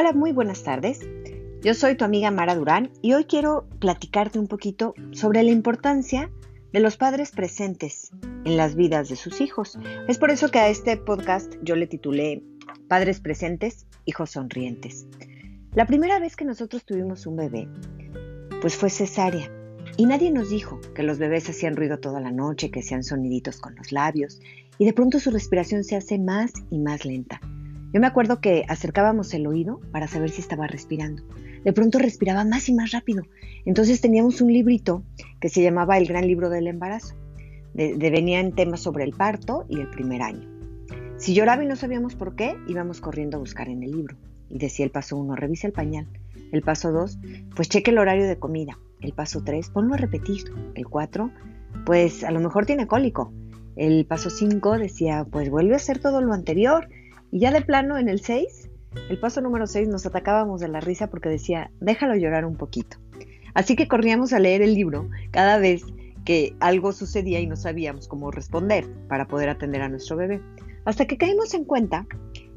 Hola, muy buenas tardes. Yo soy tu amiga Mara Durán y hoy quiero platicarte un poquito sobre la importancia de los padres presentes en las vidas de sus hijos. Es por eso que a este podcast yo le titulé Padres presentes, hijos sonrientes. La primera vez que nosotros tuvimos un bebé, pues fue cesárea. Y nadie nos dijo que los bebés hacían ruido toda la noche, que hacían soniditos con los labios, y de pronto su respiración se hace más y más lenta. Yo me acuerdo que acercábamos el oído para saber si estaba respirando. De pronto respiraba más y más rápido. Entonces teníamos un librito que se llamaba El Gran Libro del Embarazo. De, venían temas sobre el parto y el primer año. Si lloraba y no sabíamos por qué, íbamos corriendo a buscar en el libro. Y decía el paso 1, revisa el pañal. El paso 2, pues cheque el horario de comida. El paso 3, ponlo a repetir. El 4, pues a lo mejor tiene cólico. El paso 5 decía, pues vuelve a hacer todo lo anterior. Y ya de plano en el 6, el paso número 6 nos atacábamos de la risa porque decía, déjalo llorar un poquito. Así que corríamos a leer el libro cada vez que algo sucedía y no sabíamos cómo responder para poder atender a nuestro bebé. Hasta que caímos en cuenta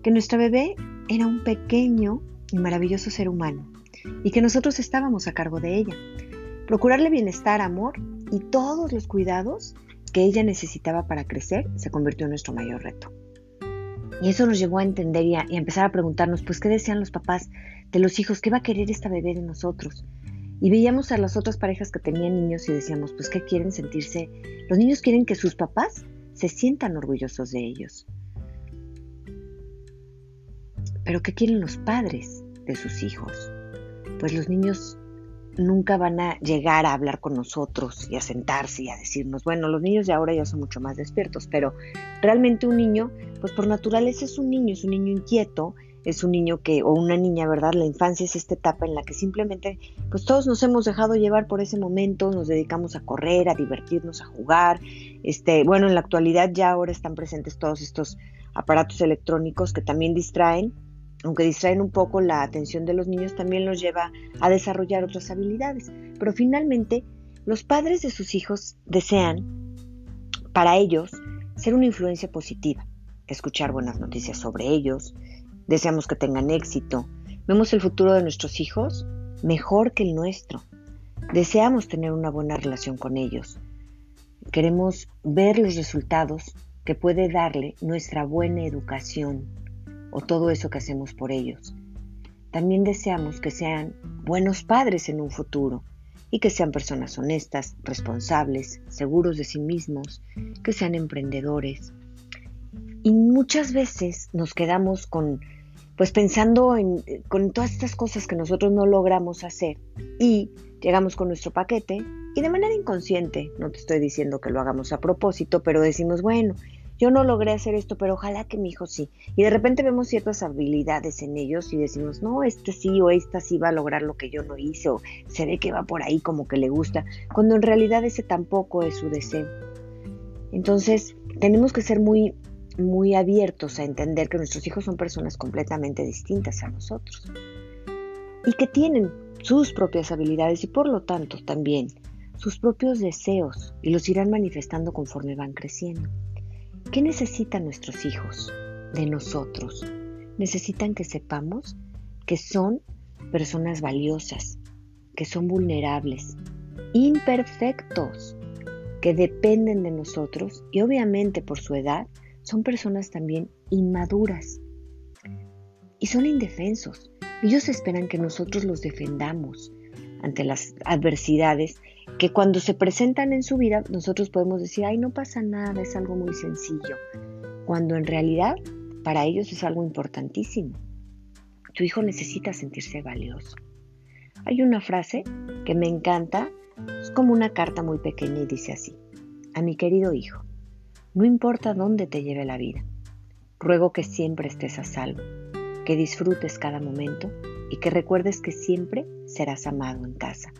que nuestro bebé era un pequeño y maravilloso ser humano y que nosotros estábamos a cargo de ella. Procurarle bienestar, amor y todos los cuidados que ella necesitaba para crecer se convirtió en nuestro mayor reto. Y eso nos llevó a entender y a, empezar a preguntarnos, pues, ¿qué decían los papás de los hijos? ¿Qué va a querer esta bebé de nosotros? Y veíamos a las otras parejas que tenían niños y decíamos, pues, ¿qué quieren sentirse? Los niños quieren que sus papás se sientan orgullosos de ellos. Pero ¿qué quieren los padres de sus hijos? Pues los niños nunca van a llegar a hablar con nosotros y a sentarse y a decirnos, bueno, los niños de ahora ya son mucho más despiertos, pero realmente un niño, pues por naturaleza es un niño, es un niño inquieto, es un niño que, o una niña, ¿verdad? La infancia es esta etapa en la que simplemente, pues todos nos hemos dejado llevar por ese momento, nos dedicamos a correr, a divertirnos, a jugar. Este, bueno, en la actualidad ya ahora están presentes todos estos aparatos electrónicos que también distraen, aunque distraen un poco la atención de los niños, también los lleva a desarrollar otras habilidades. Pero finalmente, los padres de sus hijos desean, para ellos, ser una influencia positiva, escuchar buenas noticias sobre ellos, deseamos que tengan éxito, vemos el futuro de nuestros hijos mejor que el nuestro, deseamos tener una buena relación con ellos, queremos ver los resultados que puede darle nuestra buena educación, o todo eso que hacemos por ellos. También deseamos que sean buenos padres en un futuro y que sean personas honestas, responsables, seguros de sí mismos, que sean emprendedores. Y muchas veces nos quedamos con pues pensando en con todas estas cosas que nosotros no logramos hacer y llegamos con nuestro paquete y de manera inconsciente, no te estoy diciendo que lo hagamos a propósito, pero decimos, bueno, yo no logré hacer esto, pero ojalá que mi hijo sí. Y de repente vemos ciertas habilidades en ellos y decimos, no, este sí o esta sí va a lograr lo que yo no hice, o se ve que va por ahí como que le gusta, cuando en realidad ese tampoco es su deseo. Entonces, tenemos que ser muy, muy abiertos a entender que nuestros hijos son personas completamente distintas a nosotros y que tienen sus propias habilidades y por lo tanto también sus propios deseos y los irán manifestando conforme van creciendo. ¿Qué necesitan nuestros hijos de nosotros? Necesitan que sepamos que son personas valiosas, que son vulnerables, imperfectos, que dependen de nosotros y obviamente por su edad son personas también inmaduras y son indefensos. Ellos esperan que nosotros los defendamos ante las adversidades que cuando se presentan en su vida nosotros podemos decir, ay, no pasa nada, es algo muy sencillo, cuando en realidad para ellos es algo importantísimo. Tu hijo necesita sentirse valioso. Hay una frase que me encanta, es como una carta muy pequeña y dice así, a mi querido hijo, no importa dónde te lleve la vida, ruego que siempre estés a salvo, que disfrutes cada momento y que recuerdes que siempre serás amado en casa.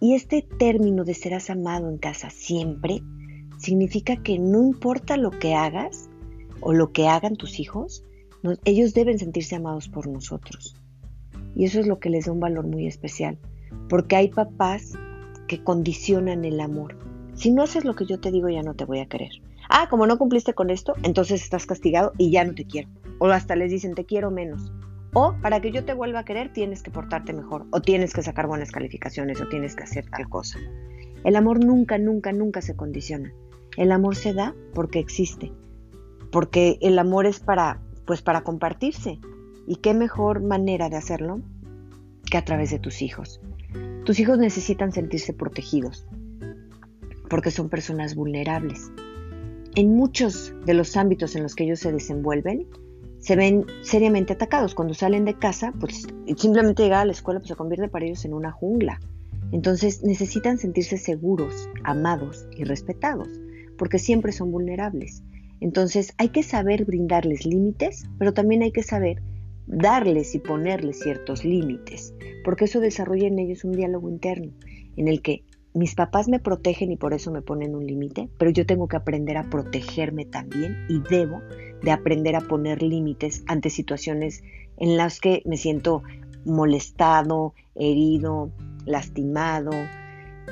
Y este término de serás amado en casa siempre significa que no importa lo que hagas o lo que hagan tus hijos, ellos deben sentirse amados por nosotros. Y eso es lo que les da un valor muy especial, porque hay papás que condicionan el amor. Si no haces lo que yo te digo, ya no te voy a querer. Ah, como no cumpliste con esto, entonces estás castigado y ya no te quiero. O hasta les dicen, te quiero menos. O para que yo te vuelva a querer tienes que portarte mejor, o tienes que sacar buenas calificaciones, o tienes que hacer tal cosa. El amor nunca, nunca, nunca se condiciona. El amor se da porque existe, porque el amor es para, pues para compartirse. ¿Y qué mejor manera de hacerlo que a través de tus hijos? Tus hijos necesitan sentirse protegidos, porque son personas vulnerables. En muchos de los ámbitos en los que ellos se desenvuelven, se ven seriamente atacados. Cuando salen de casa, pues simplemente llegar a la escuela pues, se convierte para ellos en una jungla. Entonces necesitan sentirse seguros, amados y respetados, porque siempre son vulnerables. Entonces hay que saber brindarles límites, pero también hay que saber darles y ponerles ciertos límites, porque eso desarrolla en ellos un diálogo interno en el que mis papás me protegen y por eso me ponen un límite, pero yo tengo que aprender a protegerme también y debo de aprender a poner límites ante situaciones en las que me siento molestado, herido, lastimado,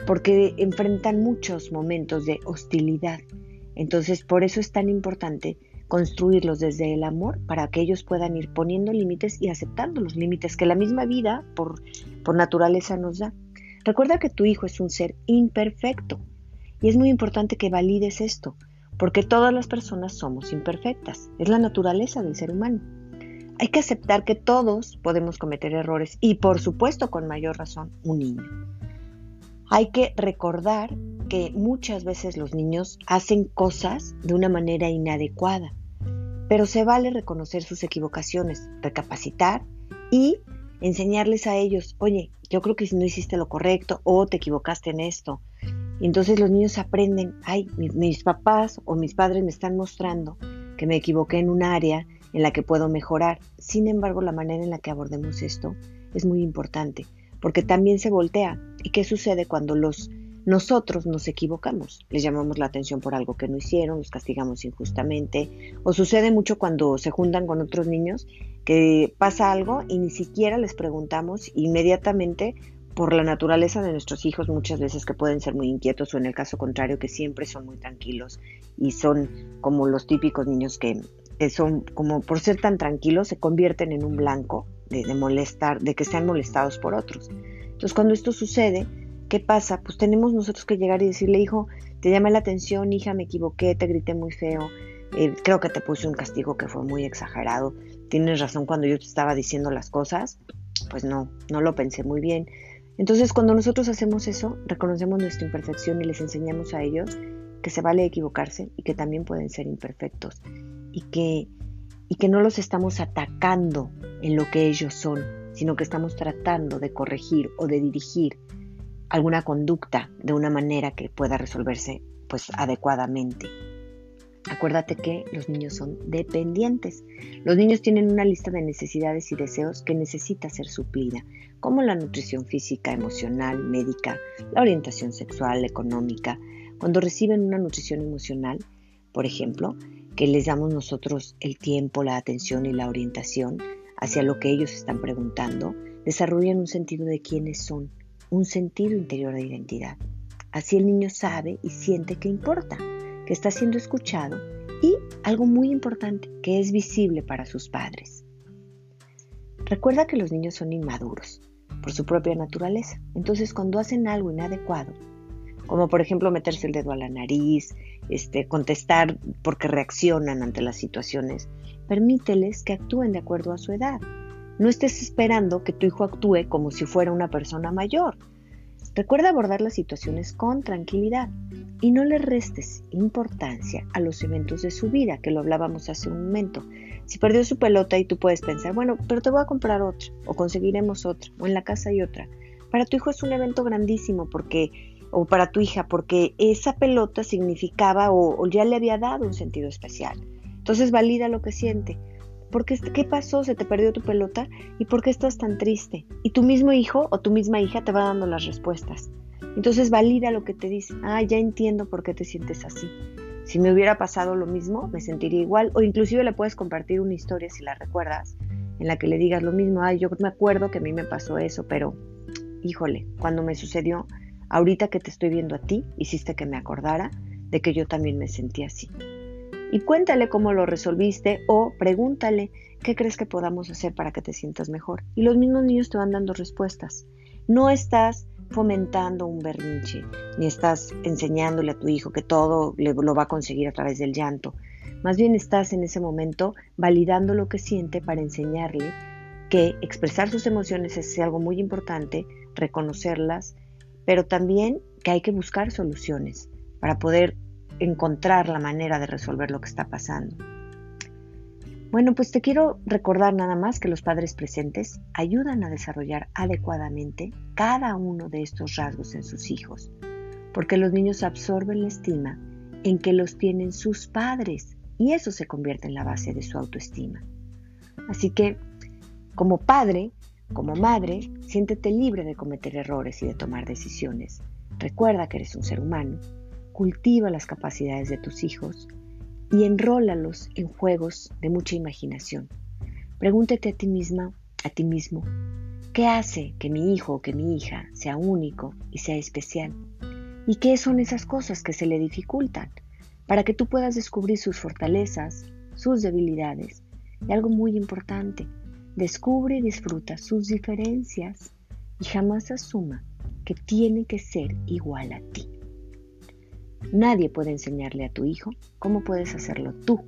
porque enfrentan muchos momentos de hostilidad. Entonces, por eso es tan importante construirlos desde el amor para que ellos puedan ir poniendo límites y aceptando los límites que la misma vida por, por naturaleza nos da. Recuerda que tu hijo es un ser imperfecto y es muy importante que valides esto, porque todas las personas somos imperfectas, es la naturaleza del ser humano. Hay que aceptar que todos podemos cometer errores y por supuesto con mayor razón un niño. Hay que recordar que muchas veces los niños hacen cosas de una manera inadecuada, pero se vale reconocer sus equivocaciones, recapacitar y enseñarles a ellos, oye, yo creo que si no hiciste lo correcto o te equivocaste en esto. Entonces los niños aprenden, ay, mis papás o mis padres me están mostrando que me equivoqué en un área en la que puedo mejorar. Sin embargo, la manera en la que abordemos esto es muy importante, porque también se voltea. ¿Y qué sucede cuando los nosotros nos equivocamos? Les llamamos la atención por algo que no hicieron, los castigamos injustamente, o sucede mucho cuando se juntan con otros niños que pasa algo y ni siquiera les preguntamos inmediatamente por la naturaleza de nuestros hijos muchas veces que pueden ser muy inquietos o en el caso contrario que siempre son muy tranquilos y son como los típicos niños que son como por ser tan tranquilos se convierten en un blanco de, molestar, de que sean molestados por otros. Entonces cuando esto sucede, ¿qué pasa? Pues tenemos nosotros que llegar y decirle, hijo, te llamé la atención, hija, me equivoqué, te grité muy feo, eh, creo que te puse un castigo que fue muy exagerado, tienes razón cuando yo te estaba diciendo las cosas, pues no, no lo pensé muy bien. Entonces cuando nosotros hacemos eso, reconocemos nuestra imperfección y les enseñamos a ellos que se vale equivocarse y que también pueden ser imperfectos y que, y que no los estamos atacando en lo que ellos son, sino que estamos tratando de corregir o de dirigir alguna conducta de una manera que pueda resolverse pues adecuadamente. Acuérdate que los niños son dependientes. Los niños tienen una lista de necesidades y deseos que necesita ser suplida, como la nutrición física, emocional, médica, la orientación sexual, económica. Cuando reciben una nutrición emocional, por ejemplo, que les damos nosotros el tiempo, la atención y la orientación hacia lo que ellos están preguntando, desarrollan un sentido de quiénes son, un sentido interior de identidad. Así el niño sabe y siente que importa, que está siendo escuchado y algo muy importante, que es visible para sus padres. Recuerda que los niños son inmaduros por su propia naturaleza. Entonces cuando hacen algo inadecuado, como por ejemplo meterse el dedo a la nariz, este, contestar porque reaccionan ante las situaciones. Permíteles que actúen de acuerdo a su edad. No estés esperando que tu hijo actúe como si fuera una persona mayor. Recuerda abordar las situaciones con tranquilidad y no le restes importancia a los eventos de su vida, que lo hablábamos hace un momento. Si perdió su pelota y tú puedes pensar, bueno, pero te voy a comprar otra, o conseguiremos otra, o en la casa hay otra. Para tu hijo es un evento grandísimo porque o para tu hija, porque esa pelota significaba o, ya le había dado un sentido especial. Entonces valida lo que siente. Porque, ¿Qué pasó? ¿Se te perdió tu pelota? ¿Y por qué estás tan triste? Y tu mismo hijo o tu misma hija te va dando las respuestas. Entonces valida lo que te dice. Ah, ya entiendo por qué te sientes así. Si me hubiera pasado lo mismo, me sentiría igual. O inclusive le puedes compartir una historia si la recuerdas, en la que le digas lo mismo. Ay, yo me acuerdo que a mí me pasó eso, pero híjole, cuando me sucedió, Ahorita que te estoy viendo a ti, hiciste que me acordara de que yo también me sentí así. Y cuéntale cómo lo resolviste o pregúntale qué crees que podamos hacer para que te sientas mejor. Y los mismos niños te van dando respuestas. No estás fomentando un berrinche, ni estás enseñándole a tu hijo que todo lo va a conseguir a través del llanto. Más bien estás en ese momento validando lo que siente para enseñarle que expresar sus emociones es algo muy importante, reconocerlas, pero también que hay que buscar soluciones para poder encontrar la manera de resolver lo que está pasando. Bueno, pues te quiero recordar nada más que los padres presentes ayudan a desarrollar adecuadamente cada uno de estos rasgos en sus hijos, porque los niños absorben la estima en que los tienen sus padres y eso se convierte en la base de su autoestima. Así que, como padre, como madre, siéntete libre de cometer errores y de tomar decisiones. Recuerda que eres un ser humano, cultiva las capacidades de tus hijos y enrólalos en juegos de mucha imaginación. Pregúntate a ti misma, a ti mismo, ¿qué hace que mi hijo o que mi hija sea único y sea especial? ¿Y qué son esas cosas que se le dificultan? Para que tú puedas descubrir sus fortalezas, sus debilidades y algo muy importante, descubre y disfruta sus diferencias y jamás asuma que tiene que ser igual a ti. Nadie puede enseñarle a tu hijo cómo puedes hacerlo tú.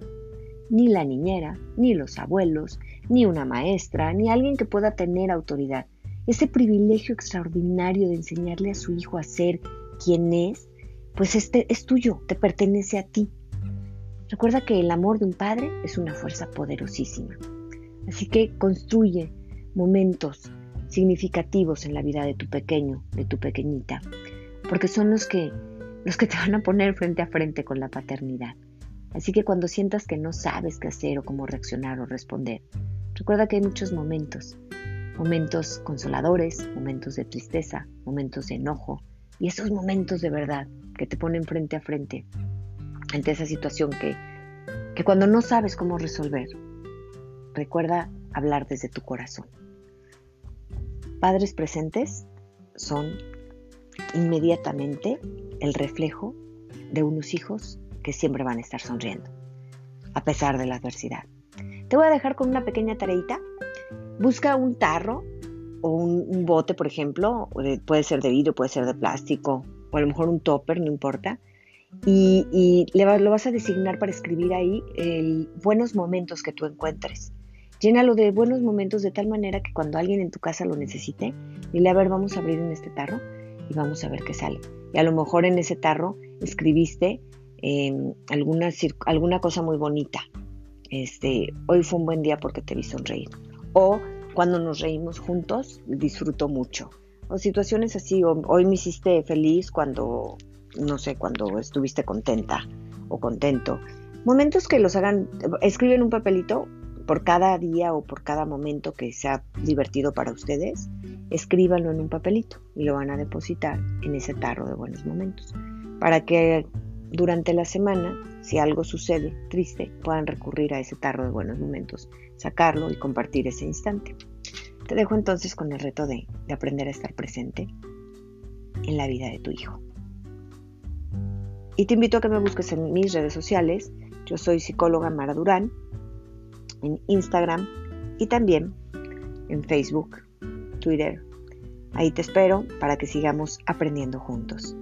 Ni la niñera, ni los abuelos, ni una maestra, ni alguien que pueda tener autoridad. Ese privilegio extraordinario de enseñarle a su hijo a ser quien es, pues este es tuyo, te pertenece a ti. Recuerda que el amor de un padre es una fuerza poderosísima. Así que construye momentos significativos en la vida de tu pequeño, de tu pequeñita, porque son los que los que te van a poner frente a frente con la paternidad. Así que cuando sientas que no sabes qué hacer o cómo reaccionar o responder, recuerda que hay muchos momentos. Momentos consoladores, momentos de tristeza, momentos de enojo y esos momentos de verdad que te ponen frente a frente ante esa situación que, que cuando no sabes cómo resolver, recuerda hablar desde tu corazón. Padres presentes son inmediatamente el reflejo de unos hijos que siempre van a estar sonriendo, a pesar de la adversidad. Te voy a dejar con una pequeña tareita. Busca un tarro o un, bote, por ejemplo, puede ser de vidrio, puede ser de plástico, o a lo mejor un topper, no importa. Y, le lo vas a designar para escribir ahí el buenos momentos que tú encuentres. Llénalo de buenos momentos de tal manera que cuando alguien en tu casa lo necesite, dile, a ver, vamos a abrir en este tarro y vamos a ver qué sale. Y a lo mejor en ese tarro escribiste em, alguna, alguna cosa muy bonita. Este, hoy fue un buen día porque te vi sonreír. O cuando nos reímos juntos, disfruto mucho. O situaciones así, hoy me hiciste feliz cuando, no sé, cuando estuviste contenta o contento. Momentos que los hagan, escriben un papelito por cada día o por cada momento que sea divertido para ustedes, escríbanlo en un papelito y lo van a depositar en ese tarro de buenos momentos. Para que durante la semana, si algo sucede triste, puedan recurrir a ese tarro de buenos momentos, sacarlo y compartir ese instante. Te dejo entonces con el reto de, de aprender a estar presente en la vida de tu hijo. Y te invito a que me busques en mis redes sociales. Yo soy psicóloga Mara Durán en Instagram y también en Facebook, Twitter. Ahí te espero para que sigamos aprendiendo juntos.